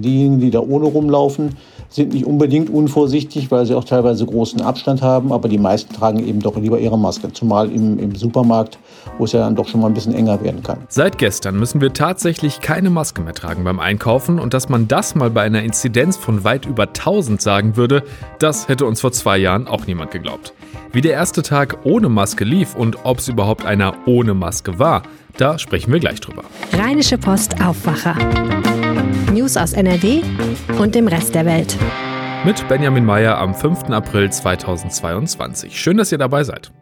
Diejenigen, die da ohne rumlaufen, sind nicht unbedingt unvorsichtig, weil sie auch teilweise großen Abstand haben, aber die meisten tragen eben doch lieber ihre Maske, zumal im, im Supermarkt, wo es ja dann doch schon mal ein bisschen enger werden kann. Seit gestern müssen wir tatsächlich keine Maske mehr tragen beim Einkaufen und dass man das mal bei einer Inzidenz von weit über 1000 sagen würde, das hätte uns vor zwei Jahren auch niemand geglaubt. Wie der erste Tag ohne Maske lief und ob es überhaupt einer ohne Maske war, da sprechen wir gleich drüber. Rheinische Post Aufwacher. News aus NRW und dem Rest der Welt. Mit Benjamin Meyer am 5. April 2022. Schön, dass ihr dabei seid.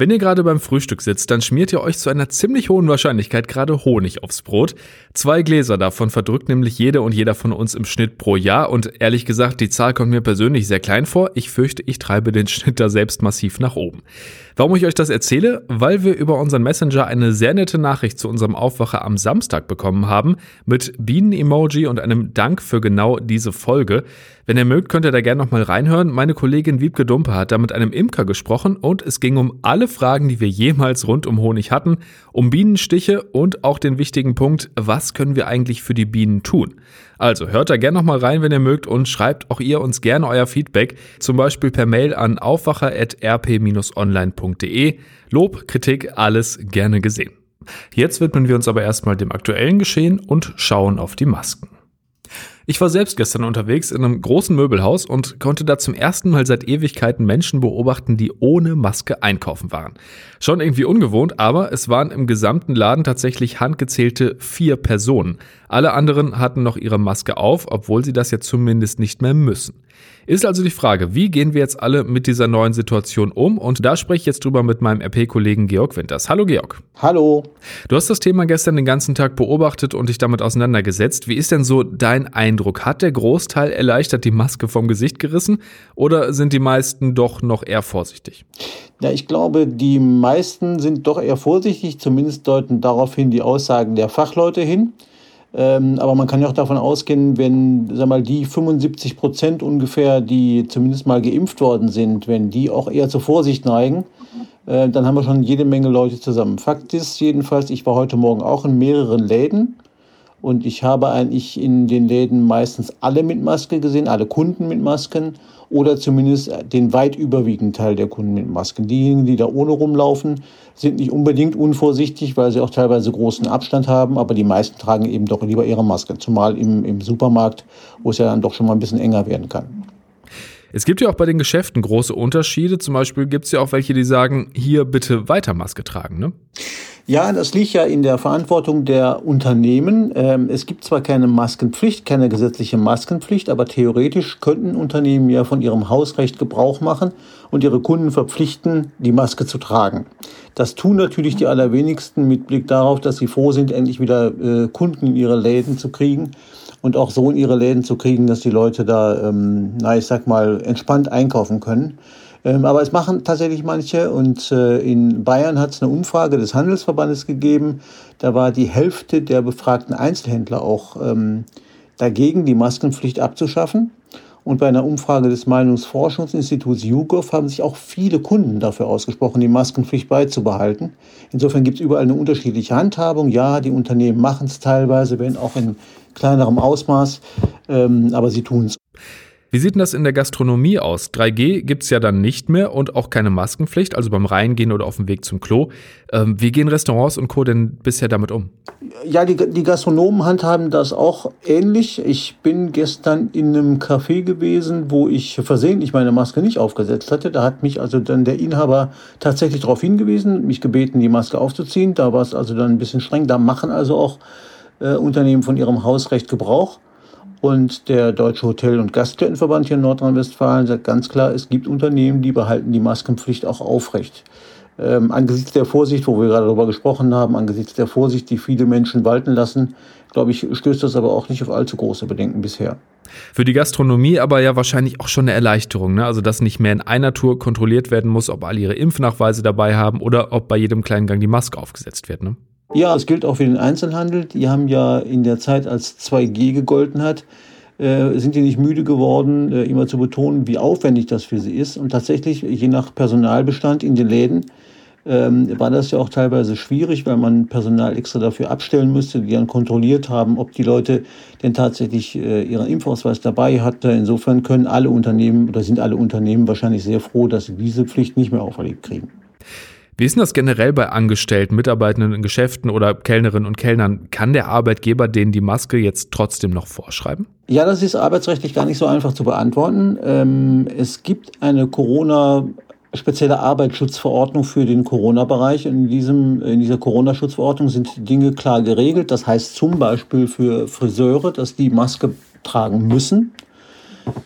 Wenn ihr gerade beim Frühstück sitzt, dann schmiert ihr euch zu einer ziemlich hohen Wahrscheinlichkeit gerade Honig aufs Brot. Zwei Gläser davon verdrückt nämlich jede und jeder von uns im Schnitt pro Jahr und ehrlich gesagt, die Zahl kommt mir persönlich sehr klein vor. Ich fürchte, ich treibe den Schnitt da selbst massiv nach oben. Warum ich euch das erzähle? Weil wir über unseren Messenger eine sehr nette Nachricht zu unserem Aufwacher am Samstag bekommen haben mit Bienen-Emoji und einem Dank für genau diese Folge. Wenn ihr mögt, könnt ihr da gerne nochmal reinhören. Meine Kollegin Wiebke Dumpe hat da mit einem Imker gesprochen und es ging um alle Fragen, die wir jemals rund um Honig hatten, um Bienenstiche und auch den wichtigen Punkt, was können wir eigentlich für die Bienen tun? Also hört da gerne nochmal rein, wenn ihr mögt und schreibt auch ihr uns gerne euer Feedback, zum Beispiel per Mail an aufwacher.rp-online.de. Lob, Kritik, alles gerne gesehen. Jetzt widmen wir uns aber erstmal dem aktuellen Geschehen und schauen auf die Masken. Ich war selbst gestern unterwegs in einem großen Möbelhaus und konnte da zum ersten Mal seit Ewigkeiten Menschen beobachten, die ohne Maske einkaufen waren. Schon irgendwie ungewohnt, aber es waren im gesamten Laden tatsächlich handgezählte vier Personen. Alle anderen hatten noch ihre Maske auf, obwohl sie das jetzt zumindest nicht mehr müssen. Ist also die Frage, wie gehen wir jetzt alle mit dieser neuen Situation um? Und da spreche ich jetzt drüber mit meinem RP-Kollegen Georg Winters. Hallo Georg. Hallo. Du hast das Thema gestern den ganzen Tag beobachtet und dich damit auseinandergesetzt. Wie ist denn so dein Eindruck? Hat der Großteil erleichtert die Maske vom Gesicht gerissen oder sind die meisten doch noch eher vorsichtig? Ja, ich glaube, die meisten sind doch eher vorsichtig. Zumindest deuten daraufhin die Aussagen der Fachleute hin. Ähm, aber man kann ja auch davon ausgehen, wenn sag mal, die 75 Prozent ungefähr, die zumindest mal geimpft worden sind, wenn die auch eher zur Vorsicht neigen, äh, dann haben wir schon jede Menge Leute zusammen. Fakt ist jedenfalls, ich war heute Morgen auch in mehreren Läden und ich habe eigentlich in den Läden meistens alle mit Maske gesehen, alle Kunden mit Masken oder zumindest den weit überwiegenden Teil der Kunden mit Masken. Diejenigen, die da ohne rumlaufen, sind nicht unbedingt unvorsichtig, weil sie auch teilweise großen Abstand haben, aber die meisten tragen eben doch lieber ihre Maske, zumal im, im Supermarkt, wo es ja dann doch schon mal ein bisschen enger werden kann. Es gibt ja auch bei den Geschäften große Unterschiede. Zum Beispiel gibt es ja auch welche, die sagen, hier bitte weiter Maske tragen. Ne? Ja, das liegt ja in der Verantwortung der Unternehmen. Ähm, es gibt zwar keine Maskenpflicht, keine gesetzliche Maskenpflicht, aber theoretisch könnten Unternehmen ja von ihrem Hausrecht Gebrauch machen und ihre Kunden verpflichten, die Maske zu tragen. Das tun natürlich die allerwenigsten mit Blick darauf, dass sie froh sind, endlich wieder äh, Kunden in ihre Läden zu kriegen und auch so in ihre Läden zu kriegen, dass die Leute da, ähm, na, ich sag mal, entspannt einkaufen können. Ähm, aber es machen tatsächlich manche und äh, in Bayern hat es eine Umfrage des Handelsverbandes gegeben. Da war die Hälfte der befragten Einzelhändler auch ähm, dagegen, die Maskenpflicht abzuschaffen. Und bei einer Umfrage des Meinungsforschungsinstituts YouGov haben sich auch viele Kunden dafür ausgesprochen, die Maskenpflicht beizubehalten. Insofern gibt es überall eine unterschiedliche Handhabung. Ja, die Unternehmen machen es teilweise, wenn auch in kleinerem Ausmaß, ähm, aber sie tun es. Wie sieht denn das in der Gastronomie aus? 3G gibt es ja dann nicht mehr und auch keine Maskenpflicht, also beim Reingehen oder auf dem Weg zum Klo. Ähm, wie gehen Restaurants und Co. denn bisher damit um? Ja, die, die Gastronomen handhaben das auch ähnlich. Ich bin gestern in einem Café gewesen, wo ich versehentlich meine Maske nicht aufgesetzt hatte. Da hat mich also dann der Inhaber tatsächlich darauf hingewiesen, mich gebeten, die Maske aufzuziehen. Da war es also dann ein bisschen streng. Da machen also auch äh, Unternehmen von ihrem Hausrecht Gebrauch. Und der Deutsche Hotel- und Gaststättenverband hier in Nordrhein-Westfalen sagt ganz klar, es gibt Unternehmen, die behalten die Maskenpflicht auch aufrecht. Ähm, angesichts der Vorsicht, wo wir gerade darüber gesprochen haben, angesichts der Vorsicht, die viele Menschen walten lassen, glaube ich, stößt das aber auch nicht auf allzu große Bedenken bisher. Für die Gastronomie aber ja wahrscheinlich auch schon eine Erleichterung, ne? Also, dass nicht mehr in einer Tour kontrolliert werden muss, ob alle ihre Impfnachweise dabei haben oder ob bei jedem kleinen Gang die Maske aufgesetzt wird, ne? Ja, es gilt auch für den Einzelhandel. Die haben ja in der Zeit, als 2G gegolten hat, äh, sind die nicht müde geworden, äh, immer zu betonen, wie aufwendig das für sie ist. Und tatsächlich, je nach Personalbestand in den Läden, ähm, war das ja auch teilweise schwierig, weil man Personal extra dafür abstellen musste, die dann kontrolliert haben, ob die Leute denn tatsächlich äh, ihren Impfausweis dabei hatten. Insofern können alle Unternehmen oder sind alle Unternehmen wahrscheinlich sehr froh, dass sie diese Pflicht nicht mehr auferlegt kriegen. Wie ist denn das generell bei Angestellten, Mitarbeitenden in Geschäften oder Kellnerinnen und Kellnern? Kann der Arbeitgeber denen die Maske jetzt trotzdem noch vorschreiben? Ja, das ist arbeitsrechtlich gar nicht so einfach zu beantworten. Ähm, es gibt eine Corona- spezielle Arbeitsschutzverordnung für den Corona-Bereich. In, diesem, in dieser Corona-Schutzverordnung sind Dinge klar geregelt. Das heißt zum Beispiel für Friseure, dass die Maske tragen müssen.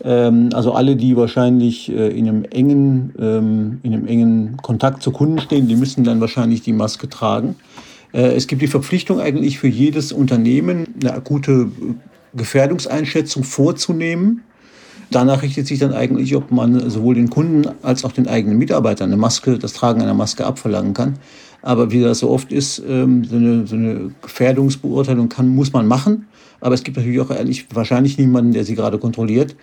Ähm, also alle, die wahrscheinlich äh, in, einem engen, ähm, in einem engen Kontakt zu Kunden stehen, die müssen dann wahrscheinlich die Maske tragen. Äh, es gibt die Verpflichtung eigentlich für jedes Unternehmen, eine akute Gefährdungseinschätzung vorzunehmen. Danach richtet sich dann eigentlich, ob man sowohl den Kunden als auch den eigenen Mitarbeitern eine Maske, das Tragen einer Maske abverlangen kann. Aber wie das so oft ist, ähm, so eine, so eine Gefährdungsbeurteilung kann, muss man machen. Aber es gibt natürlich auch ehrlich, wahrscheinlich niemanden, der sie gerade kontrolliert.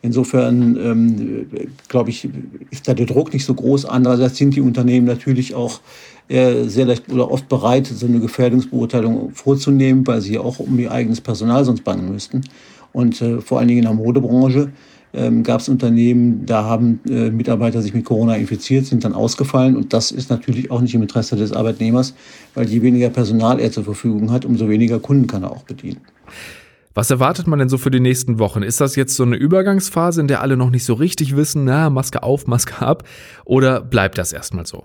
Insofern ähm, glaube ich, ist da der Druck nicht so groß. Andererseits sind die Unternehmen natürlich auch äh, sehr leicht oder oft bereit, so eine Gefährdungsbeurteilung vorzunehmen, weil sie auch um ihr eigenes Personal sonst bangen müssten. Und äh, vor allen Dingen in der Modebranche ähm, gab es Unternehmen, da haben äh, Mitarbeiter sich mit Corona infiziert, sind dann ausgefallen. Und das ist natürlich auch nicht im Interesse des Arbeitnehmers, weil je weniger Personal er zur Verfügung hat, umso weniger Kunden kann er auch bedienen. Was erwartet man denn so für die nächsten Wochen? Ist das jetzt so eine Übergangsphase, in der alle noch nicht so richtig wissen, na, Maske auf, Maske ab? Oder bleibt das erstmal so?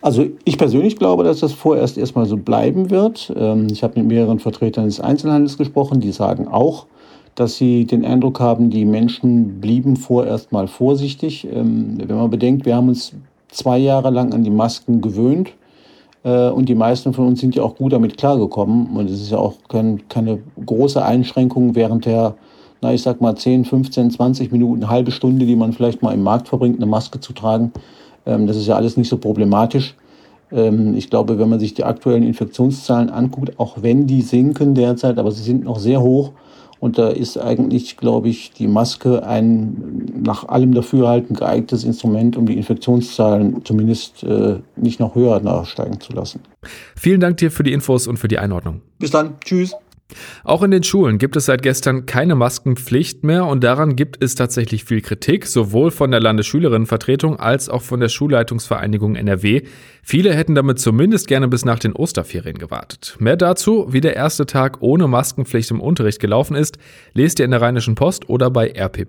Also ich persönlich glaube, dass das vorerst erstmal so bleiben wird. Ähm, ich habe mit mehreren Vertretern des Einzelhandels gesprochen, die sagen auch, dass sie den Eindruck haben, die Menschen blieben vorerst mal vorsichtig. Ähm, wenn man bedenkt, wir haben uns zwei Jahre lang an die Masken gewöhnt äh, und die meisten von uns sind ja auch gut damit klargekommen. Und es ist ja auch kein, keine große Einschränkung während der, na ich sag mal 10, 15, 20 Minuten, halbe Stunde, die man vielleicht mal im Markt verbringt, eine Maske zu tragen. Ähm, das ist ja alles nicht so problematisch. Ähm, ich glaube, wenn man sich die aktuellen Infektionszahlen anguckt, auch wenn die sinken derzeit, aber sie sind noch sehr hoch, und da ist eigentlich, glaube ich, die Maske ein nach allem Dafürhalten geeignetes Instrument, um die Infektionszahlen zumindest äh, nicht noch höher nachsteigen zu lassen. Vielen Dank dir für die Infos und für die Einordnung. Bis dann. Tschüss. Auch in den Schulen gibt es seit gestern keine Maskenpflicht mehr und daran gibt es tatsächlich viel Kritik, sowohl von der Landesschülerinnenvertretung als auch von der Schulleitungsvereinigung NRW. Viele hätten damit zumindest gerne bis nach den Osterferien gewartet. Mehr dazu, wie der erste Tag ohne Maskenpflicht im Unterricht gelaufen ist, lest ihr in der Rheinischen Post oder bei RP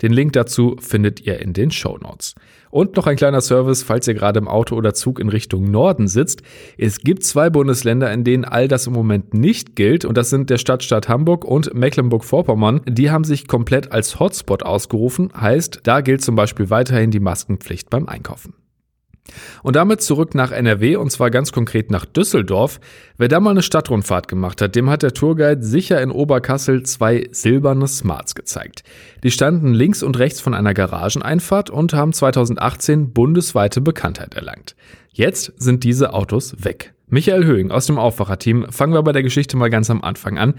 Den Link dazu findet ihr in den Show Notes. Und noch ein kleiner Service, falls ihr gerade im Auto oder Zug in Richtung Norden sitzt. Es gibt zwei Bundesländer, in denen all das im Moment nicht gilt. Und das sind der Stadtstaat Hamburg und Mecklenburg-Vorpommern. Die haben sich komplett als Hotspot ausgerufen. Heißt, da gilt zum Beispiel weiterhin die Maskenpflicht beim Einkaufen. Und damit zurück nach NRW und zwar ganz konkret nach Düsseldorf. Wer da mal eine Stadtrundfahrt gemacht hat, dem hat der Tourguide sicher in Oberkassel zwei silberne Smarts gezeigt. Die standen links und rechts von einer Garageneinfahrt und haben 2018 bundesweite Bekanntheit erlangt. Jetzt sind diese Autos weg. Michael Höhing aus dem Aufwacherteam, fangen wir bei der Geschichte mal ganz am Anfang an.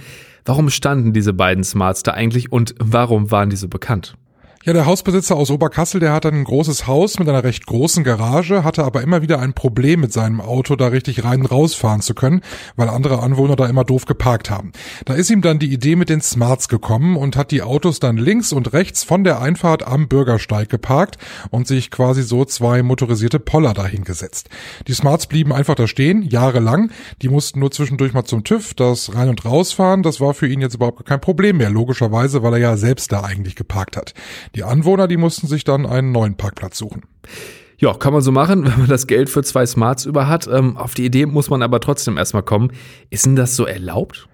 Warum standen diese beiden Smarts da eigentlich und warum waren die so bekannt? Ja, der Hausbesitzer aus Oberkassel, der hat ein großes Haus mit einer recht großen Garage, hatte aber immer wieder ein Problem mit seinem Auto, da richtig rein und rausfahren zu können, weil andere Anwohner da immer doof geparkt haben. Da ist ihm dann die Idee mit den Smarts gekommen und hat die Autos dann links und rechts von der Einfahrt am Bürgersteig geparkt und sich quasi so zwei motorisierte Poller dahingesetzt. Die Smarts blieben einfach da stehen, jahrelang. Die mussten nur zwischendurch mal zum TÜV, das rein und rausfahren, das war für ihn jetzt überhaupt kein Problem mehr, logischerweise, weil er ja selbst da eigentlich geparkt hat. Die Anwohner, die mussten sich dann einen neuen Parkplatz suchen. Ja, kann man so machen, wenn man das Geld für zwei Smarts über hat. Ähm, auf die Idee muss man aber trotzdem erstmal kommen. Ist denn das so erlaubt?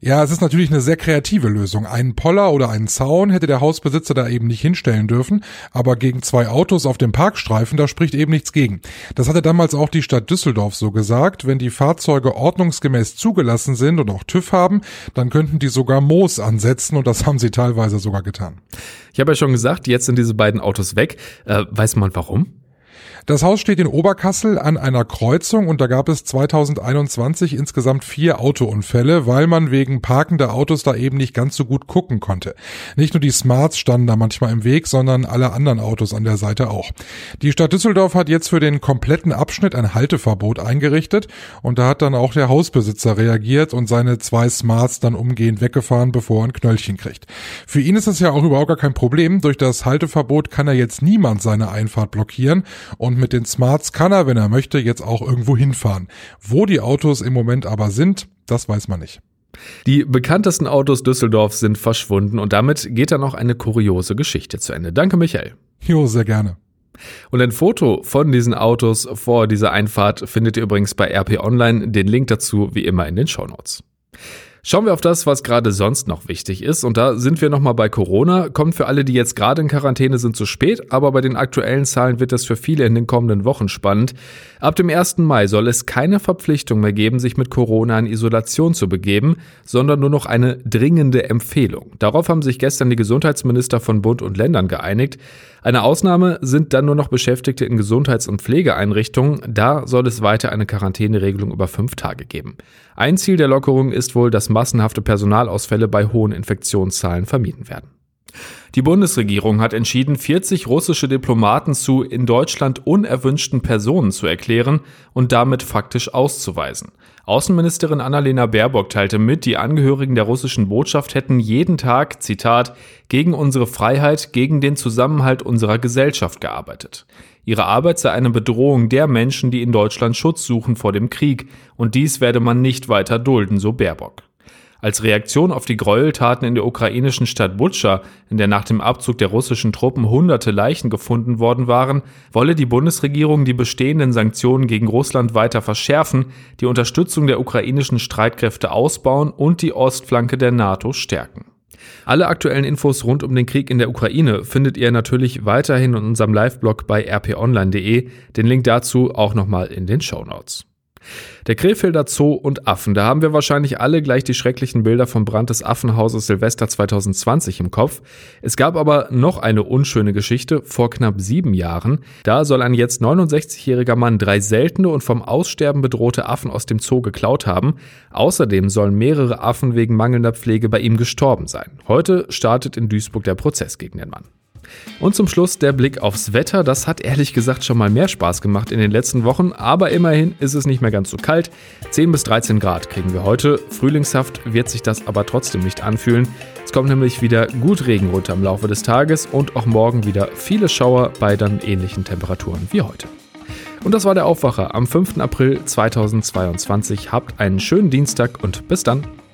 Ja, es ist natürlich eine sehr kreative Lösung. Einen Poller oder einen Zaun hätte der Hausbesitzer da eben nicht hinstellen dürfen, aber gegen zwei Autos auf dem Parkstreifen, da spricht eben nichts gegen. Das hatte damals auch die Stadt Düsseldorf so gesagt. Wenn die Fahrzeuge ordnungsgemäß zugelassen sind und auch TÜV haben, dann könnten die sogar Moos ansetzen und das haben sie teilweise sogar getan. Ich habe ja schon gesagt, jetzt sind diese beiden Autos weg. Äh, weiß man warum? Das Haus steht in Oberkassel an einer Kreuzung und da gab es 2021 insgesamt vier Autounfälle, weil man wegen parkender Autos da eben nicht ganz so gut gucken konnte. Nicht nur die Smarts standen da manchmal im Weg, sondern alle anderen Autos an der Seite auch. Die Stadt Düsseldorf hat jetzt für den kompletten Abschnitt ein Halteverbot eingerichtet und da hat dann auch der Hausbesitzer reagiert und seine zwei Smarts dann umgehend weggefahren, bevor er ein Knöllchen kriegt. Für ihn ist das ja auch überhaupt gar kein Problem. Durch das Halteverbot kann er jetzt niemand seine Einfahrt blockieren und und mit den Smarts kann er, wenn er möchte, jetzt auch irgendwo hinfahren. Wo die Autos im Moment aber sind, das weiß man nicht. Die bekanntesten Autos Düsseldorfs sind verschwunden und damit geht dann auch eine kuriose Geschichte zu Ende. Danke, Michael. Jo, sehr gerne. Und ein Foto von diesen Autos vor dieser Einfahrt findet ihr übrigens bei RP Online. Den Link dazu wie immer in den Show Notes. Schauen wir auf das, was gerade sonst noch wichtig ist. Und da sind wir nochmal bei Corona. Kommt für alle, die jetzt gerade in Quarantäne sind, zu spät. Aber bei den aktuellen Zahlen wird das für viele in den kommenden Wochen spannend. Ab dem 1. Mai soll es keine Verpflichtung mehr geben, sich mit Corona in Isolation zu begeben, sondern nur noch eine dringende Empfehlung. Darauf haben sich gestern die Gesundheitsminister von Bund und Ländern geeinigt. Eine Ausnahme sind dann nur noch Beschäftigte in Gesundheits- und Pflegeeinrichtungen. Da soll es weiter eine Quarantäneregelung über fünf Tage geben. Ein Ziel der Lockerung ist wohl, dass massenhafte Personalausfälle bei hohen Infektionszahlen vermieden werden. Die Bundesregierung hat entschieden, 40 russische Diplomaten zu in Deutschland unerwünschten Personen zu erklären und damit faktisch auszuweisen. Außenministerin Annalena Baerbock teilte mit, die Angehörigen der russischen Botschaft hätten jeden Tag, Zitat, gegen unsere Freiheit, gegen den Zusammenhalt unserer Gesellschaft gearbeitet. Ihre Arbeit sei eine Bedrohung der Menschen, die in Deutschland Schutz suchen vor dem Krieg, und dies werde man nicht weiter dulden, so Baerbock. Als Reaktion auf die Gräueltaten in der ukrainischen Stadt Butscha, in der nach dem Abzug der russischen Truppen hunderte Leichen gefunden worden waren, wolle die Bundesregierung die bestehenden Sanktionen gegen Russland weiter verschärfen, die Unterstützung der ukrainischen Streitkräfte ausbauen und die Ostflanke der NATO stärken. Alle aktuellen Infos rund um den Krieg in der Ukraine findet ihr natürlich weiterhin in unserem Live-Blog bei rponline.de. Den Link dazu auch nochmal in den Show Notes. Der Krefelder Zoo und Affen, da haben wir wahrscheinlich alle gleich die schrecklichen Bilder vom Brand des Affenhauses Silvester 2020 im Kopf. Es gab aber noch eine unschöne Geschichte vor knapp sieben Jahren. Da soll ein jetzt 69-jähriger Mann drei seltene und vom Aussterben bedrohte Affen aus dem Zoo geklaut haben. Außerdem sollen mehrere Affen wegen mangelnder Pflege bei ihm gestorben sein. Heute startet in Duisburg der Prozess gegen den Mann. Und zum Schluss der Blick aufs Wetter. Das hat ehrlich gesagt schon mal mehr Spaß gemacht in den letzten Wochen, aber immerhin ist es nicht mehr ganz so kalt. 10 bis 13 Grad kriegen wir heute. Frühlingshaft wird sich das aber trotzdem nicht anfühlen. Es kommt nämlich wieder gut Regen runter im Laufe des Tages und auch morgen wieder viele Schauer bei dann ähnlichen Temperaturen wie heute. Und das war der Aufwacher am 5. April 2022. Habt einen schönen Dienstag und bis dann.